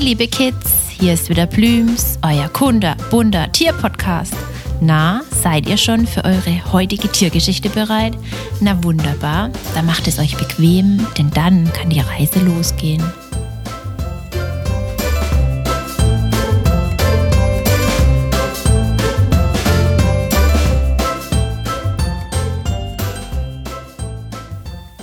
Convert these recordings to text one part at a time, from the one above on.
Liebe Kids, hier ist wieder Blüms, euer Kunde, bunter Tierpodcast. Na, seid ihr schon für eure heutige Tiergeschichte bereit? Na wunderbar, dann macht es euch bequem, denn dann kann die Reise losgehen.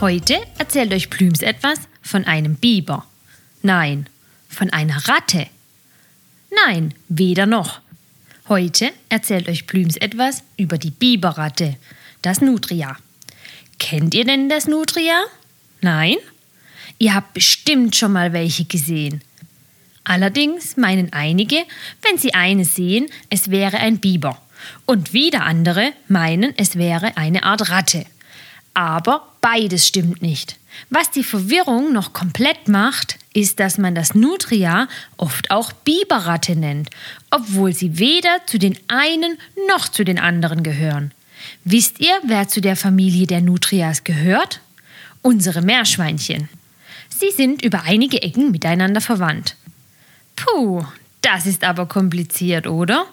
Heute erzählt euch Blüms etwas von einem Biber. Nein, von einer Ratte. Nein, weder noch. Heute erzählt euch Blüms etwas über die Biberratte, das Nutria. Kennt ihr denn das Nutria? Nein? Ihr habt bestimmt schon mal welche gesehen. Allerdings meinen einige, wenn sie eine sehen, es wäre ein Biber. Und wieder andere meinen, es wäre eine Art Ratte. Aber beides stimmt nicht. Was die Verwirrung noch komplett macht, ist, dass man das Nutria oft auch Biberratte nennt, obwohl sie weder zu den einen noch zu den anderen gehören. Wisst ihr, wer zu der Familie der Nutrias gehört? Unsere Meerschweinchen. Sie sind über einige Ecken miteinander verwandt. Puh, das ist aber kompliziert, oder?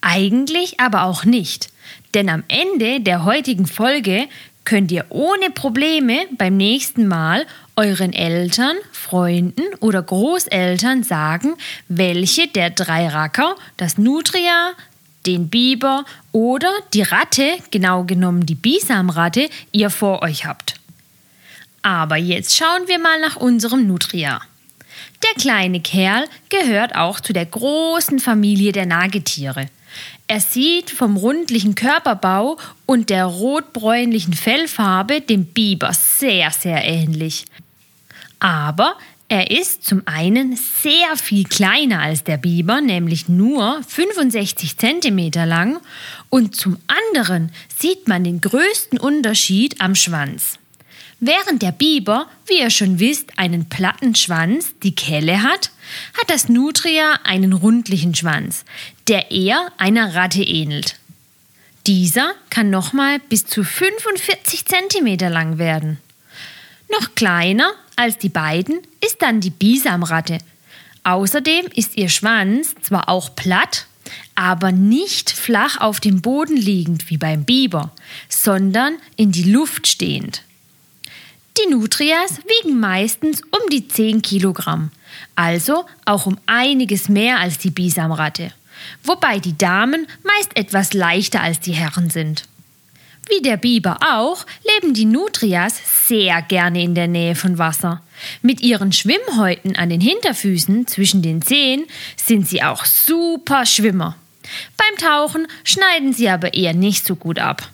Eigentlich aber auch nicht, denn am Ende der heutigen Folge könnt ihr ohne Probleme beim nächsten Mal euren Eltern, Freunden oder Großeltern sagen, welche der drei Racker, das Nutria, den Biber oder die Ratte, genau genommen die Bisamratte, ihr vor euch habt. Aber jetzt schauen wir mal nach unserem Nutria. Der kleine Kerl gehört auch zu der großen Familie der Nagetiere. Er sieht vom rundlichen Körperbau und der rotbräunlichen Fellfarbe dem Biber sehr, sehr ähnlich. Aber er ist zum einen sehr viel kleiner als der Biber, nämlich nur 65 cm lang, und zum anderen sieht man den größten Unterschied am Schwanz. Während der Biber, wie ihr schon wisst, einen platten Schwanz, die Kelle hat, hat das Nutria einen rundlichen Schwanz, der eher einer Ratte ähnelt. Dieser kann nochmal bis zu 45 cm lang werden. Noch kleiner als die beiden ist dann die Bisamratte. Außerdem ist ihr Schwanz zwar auch platt, aber nicht flach auf dem Boden liegend wie beim Biber, sondern in die Luft stehend. Die Nutrias wiegen meistens um die 10 Kilogramm, also auch um einiges mehr als die Bisamratte, wobei die Damen meist etwas leichter als die Herren sind. Wie der Biber auch, leben die Nutrias sehr gerne in der Nähe von Wasser. Mit ihren Schwimmhäuten an den Hinterfüßen zwischen den Zehen sind sie auch super Schwimmer. Beim Tauchen schneiden sie aber eher nicht so gut ab.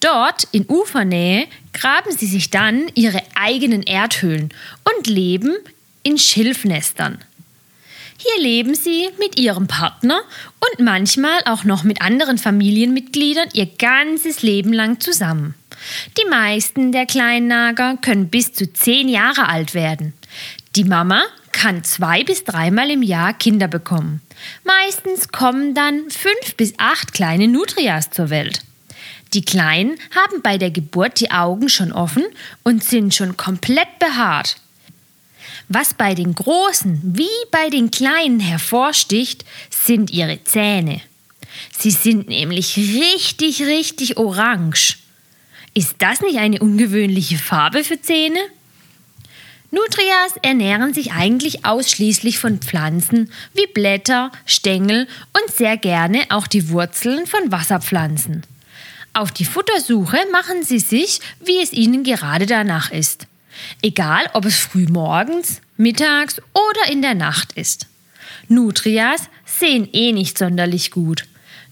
Dort in Ufernähe graben sie sich dann ihre eigenen Erdhöhlen und leben in Schilfnestern. Hier leben sie mit ihrem Partner und manchmal auch noch mit anderen Familienmitgliedern ihr ganzes Leben lang zusammen. Die meisten der kleinen Nager können bis zu zehn Jahre alt werden. Die Mama kann zwei bis dreimal im Jahr Kinder bekommen. Meistens kommen dann fünf bis acht kleine Nutrias zur Welt. Die Kleinen haben bei der Geburt die Augen schon offen und sind schon komplett behaart. Was bei den Großen wie bei den Kleinen hervorsticht, sind ihre Zähne. Sie sind nämlich richtig, richtig orange. Ist das nicht eine ungewöhnliche Farbe für Zähne? Nutrias ernähren sich eigentlich ausschließlich von Pflanzen wie Blätter, Stängel und sehr gerne auch die Wurzeln von Wasserpflanzen. Auf die Futtersuche machen sie sich, wie es ihnen gerade danach ist. Egal, ob es früh morgens, mittags oder in der Nacht ist. Nutrias sehen eh nicht sonderlich gut.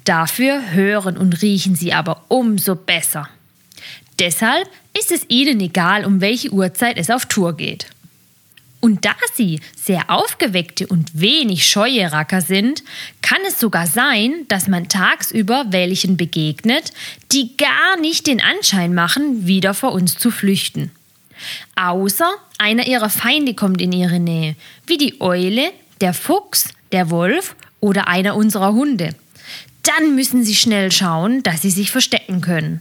Dafür hören und riechen sie aber umso besser. Deshalb ist es ihnen egal, um welche Uhrzeit es auf Tour geht. Und da sie sehr aufgeweckte und wenig scheue Racker sind, kann es sogar sein, dass man tagsüber welchen begegnet, die gar nicht den Anschein machen, wieder vor uns zu flüchten. Außer einer ihrer Feinde kommt in ihre Nähe, wie die Eule, der Fuchs, der Wolf oder einer unserer Hunde. Dann müssen sie schnell schauen, dass sie sich verstecken können.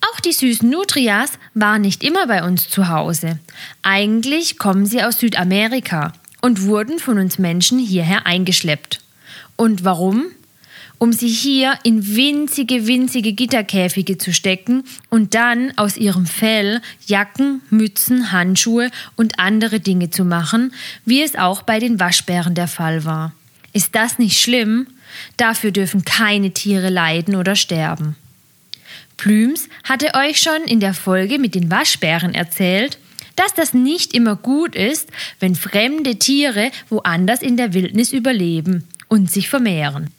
Auch die süßen Nutrias waren nicht immer bei uns zu Hause. Eigentlich kommen sie aus Südamerika und wurden von uns Menschen hierher eingeschleppt. Und warum? Um sie hier in winzige, winzige Gitterkäfige zu stecken und dann aus ihrem Fell Jacken, Mützen, Handschuhe und andere Dinge zu machen, wie es auch bei den Waschbären der Fall war. Ist das nicht schlimm? Dafür dürfen keine Tiere leiden oder sterben. Plüms hatte euch schon in der Folge mit den Waschbären erzählt, dass das nicht immer gut ist, wenn fremde Tiere woanders in der Wildnis überleben und sich vermehren.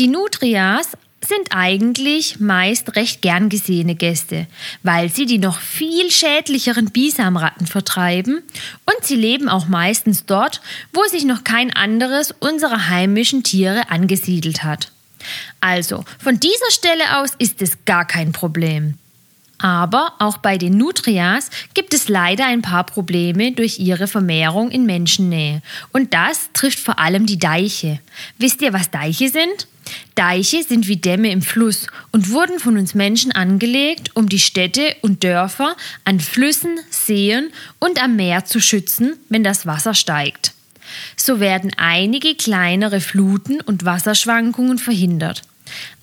Die Nutrias sind eigentlich meist recht gern gesehene Gäste, weil sie die noch viel schädlicheren Bisamratten vertreiben und sie leben auch meistens dort, wo sich noch kein anderes unserer heimischen Tiere angesiedelt hat. Also, von dieser Stelle aus ist es gar kein Problem. Aber auch bei den Nutrias gibt es leider ein paar Probleme durch ihre Vermehrung in Menschennähe. Und das trifft vor allem die Deiche. Wisst ihr, was Deiche sind? Deiche sind wie Dämme im Fluss und wurden von uns Menschen angelegt, um die Städte und Dörfer an Flüssen, Seen und am Meer zu schützen, wenn das Wasser steigt. So werden einige kleinere Fluten und Wasserschwankungen verhindert.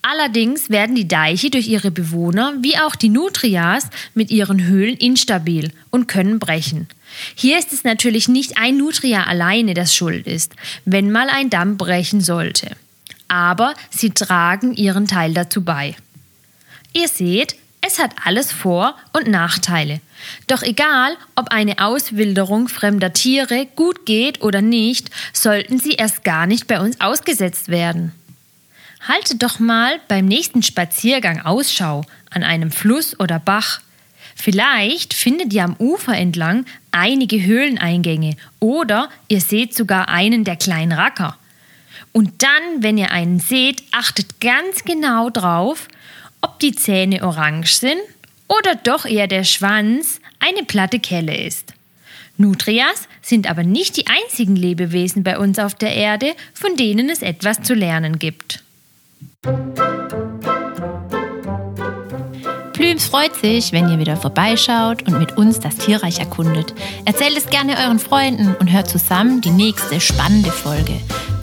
Allerdings werden die Deiche durch ihre Bewohner wie auch die Nutrias mit ihren Höhlen instabil und können brechen. Hier ist es natürlich nicht ein Nutria alleine, das schuld ist, wenn mal ein Damm brechen sollte aber sie tragen ihren Teil dazu bei. Ihr seht, es hat alles Vor- und Nachteile. Doch egal, ob eine Auswilderung fremder Tiere gut geht oder nicht, sollten sie erst gar nicht bei uns ausgesetzt werden. Haltet doch mal beim nächsten Spaziergang Ausschau an einem Fluss oder Bach. Vielleicht findet ihr am Ufer entlang einige Höhleneingänge oder ihr seht sogar einen der kleinen Racker. Und dann, wenn ihr einen seht, achtet ganz genau drauf, ob die Zähne orange sind oder doch eher der Schwanz eine platte Kelle ist. Nutrias sind aber nicht die einzigen Lebewesen bei uns auf der Erde, von denen es etwas zu lernen gibt. Plüms freut sich, wenn ihr wieder vorbeischaut und mit uns das Tierreich erkundet. Erzählt es gerne euren Freunden und hört zusammen die nächste spannende Folge.